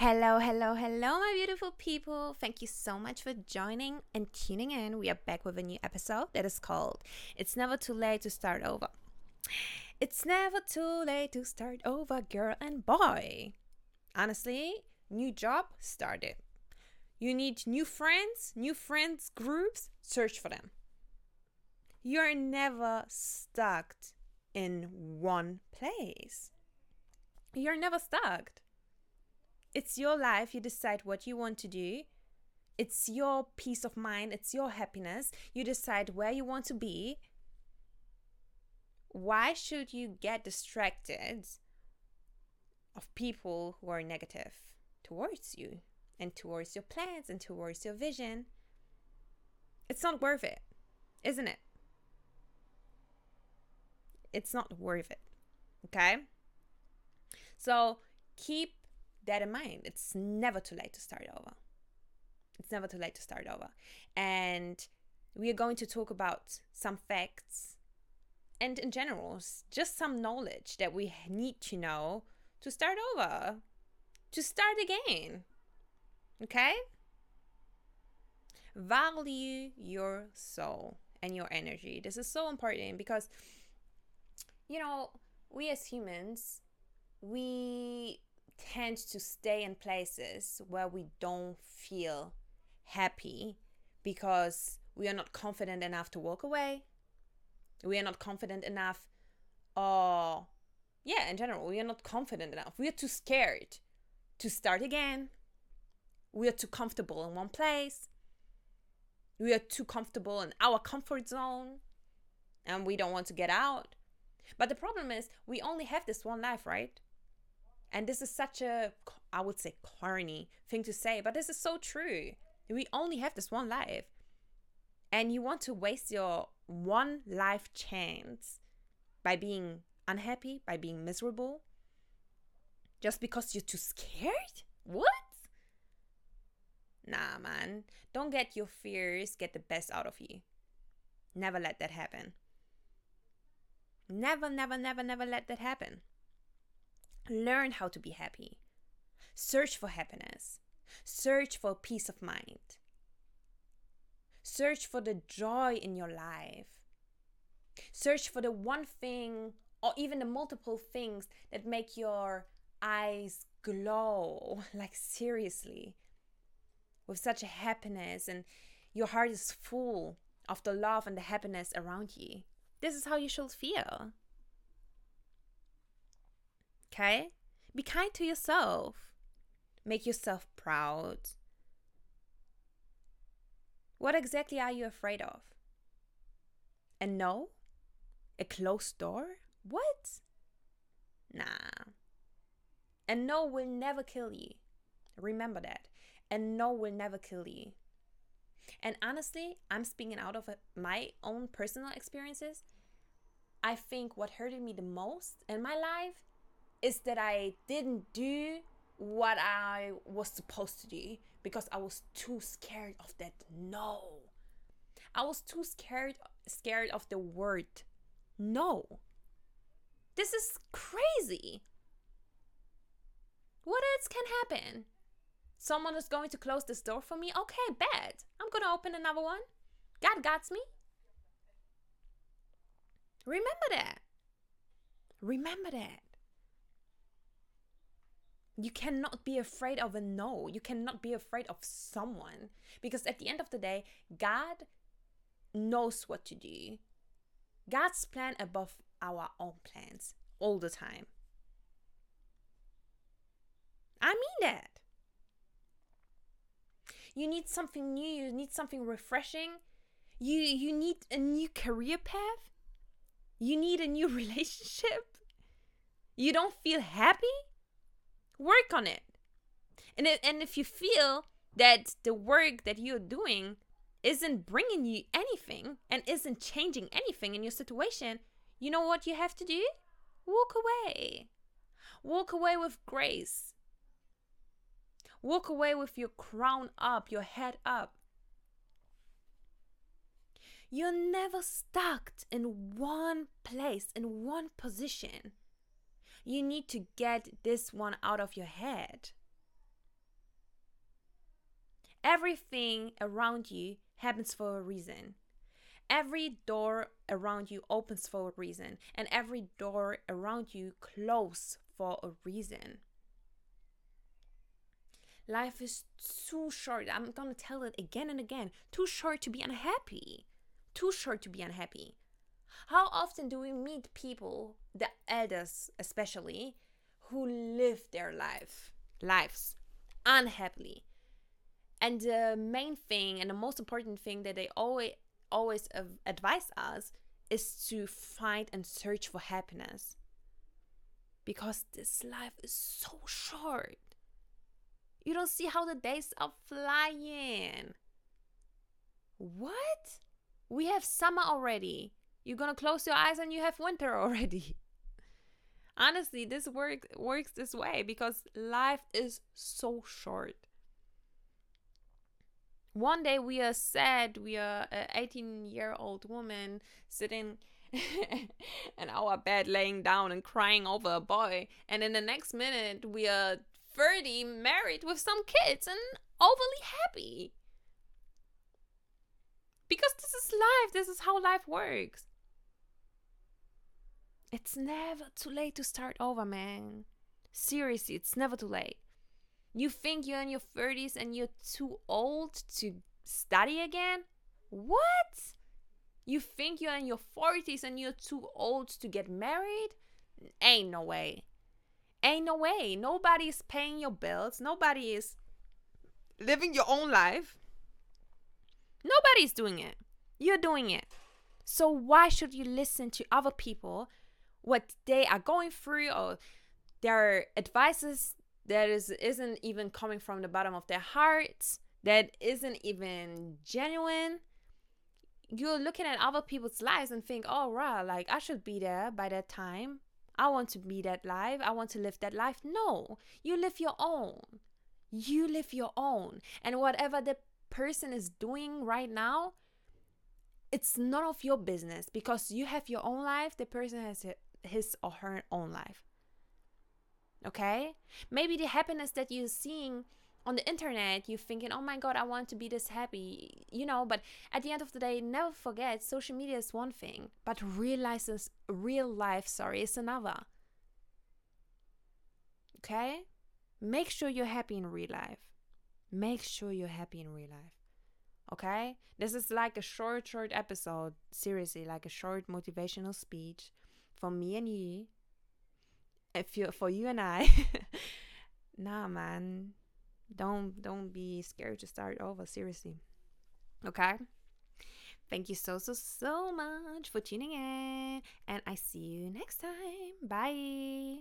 Hello, hello, hello, my beautiful people. Thank you so much for joining and tuning in. We are back with a new episode that is called It's Never Too Late to Start Over. It's never too late to start over, girl and boy. Honestly, new job started. You need new friends, new friends groups, search for them. You're never stuck in one place. You're never stuck. It's your life. You decide what you want to do. It's your peace of mind. It's your happiness. You decide where you want to be. Why should you get distracted of people who are negative towards you and towards your plans and towards your vision? It's not worth it, isn't it? It's not worth it. Okay? So keep that in mind. It's never too late to start over. It's never too late to start over. And we are going to talk about some facts and, in general, just some knowledge that we need to know to start over, to start again. Okay? Value your soul and your energy. This is so important because, you know, we as humans, we tend to stay in places where we don't feel happy because we are not confident enough to walk away. We are not confident enough, or yeah, in general, we are not confident enough. We are too scared to start again. We are too comfortable in one place. We are too comfortable in our comfort zone and we don't want to get out. But the problem is, we only have this one life, right? And this is such a, I would say, corny thing to say, but this is so true. We only have this one life. And you want to waste your one life chance by being unhappy, by being miserable, just because you're too scared? What? Nah, man. Don't get your fears get the best out of you. Never let that happen. Never, never, never, never let that happen. Learn how to be happy. Search for happiness. Search for peace of mind. Search for the joy in your life. Search for the one thing or even the multiple things that make your eyes glow. Like, seriously. With such a happiness, and your heart is full of the love and the happiness around you. This is how you should feel. Okay? Be kind to yourself. Make yourself proud. What exactly are you afraid of? A no? A closed door? What? Nah. A no will never kill you. Remember that. A no will never kill you. And honestly, I'm speaking out of my own personal experiences. I think what hurted me the most in my life is that I didn't do what I was supposed to do because I was too scared of that no. I was too scared scared of the word no. This is crazy. What else can happen? Someone is going to close this door for me? Okay, bad. I'm to open another one. God got me. Remember that. Remember that. You cannot be afraid of a no. You cannot be afraid of someone. Because at the end of the day, God knows what to do. God's plan above our own plans all the time. I mean that. You need something new, you need something refreshing. You you need a new career path. You need a new relationship. You don't feel happy? Work on it. And it, and if you feel that the work that you're doing isn't bringing you anything and isn't changing anything in your situation, you know what you have to do? Walk away. Walk away with grace. Walk away with your crown up, your head up. You're never stuck in one place, in one position. You need to get this one out of your head. Everything around you happens for a reason. Every door around you opens for a reason, and every door around you closes for a reason. Life is too short. I'm gonna tell it again and again. Too short to be unhappy. Too short to be unhappy. How often do we meet people, the elders especially, who live their life lives unhappily? And the main thing and the most important thing that they always always advise us is to find and search for happiness. Because this life is so short. You don't see how the days are flying. What? We have summer already. You're gonna close your eyes and you have winter already. Honestly, this work works this way because life is so short. One day we are sad, we are an 18 year old woman sitting in our bed laying down and crying over a boy, and in the next minute we are 30 married with some kids and overly happy. Because this is life, this is how life works. It's never too late to start over, man. Seriously, it's never too late. You think you're in your 30s and you're too old to study again? What? You think you're in your 40s and you're too old to get married? Ain't no way. Ain't no way. Nobody is paying your bills. Nobody is living your own life. Nobody's doing it. You're doing it. So why should you listen to other people what they are going through or their advices that is isn't even coming from the bottom of their hearts, that isn't even genuine? You're looking at other people's lives and think, "Oh, wow, like I should be there by that time." I want to be that life. I want to live that life. No, you live your own. You live your own. And whatever the person is doing right now, it's none of your business because you have your own life. The person has his or her own life. Okay? Maybe the happiness that you're seeing on the internet, you're thinking, oh my God, I want to be this happy, you know, but at the end of the day, never forget social media is one thing, but realizes real life, sorry, is another. Okay? Make sure you're happy in real life. Make sure you're happy in real life. Okay? This is like a short, short episode, seriously, like a short motivational speech for me and you. If you for you and I. nah, man don't don't be scared to start over seriously okay thank you so so so much for tuning in and i see you next time bye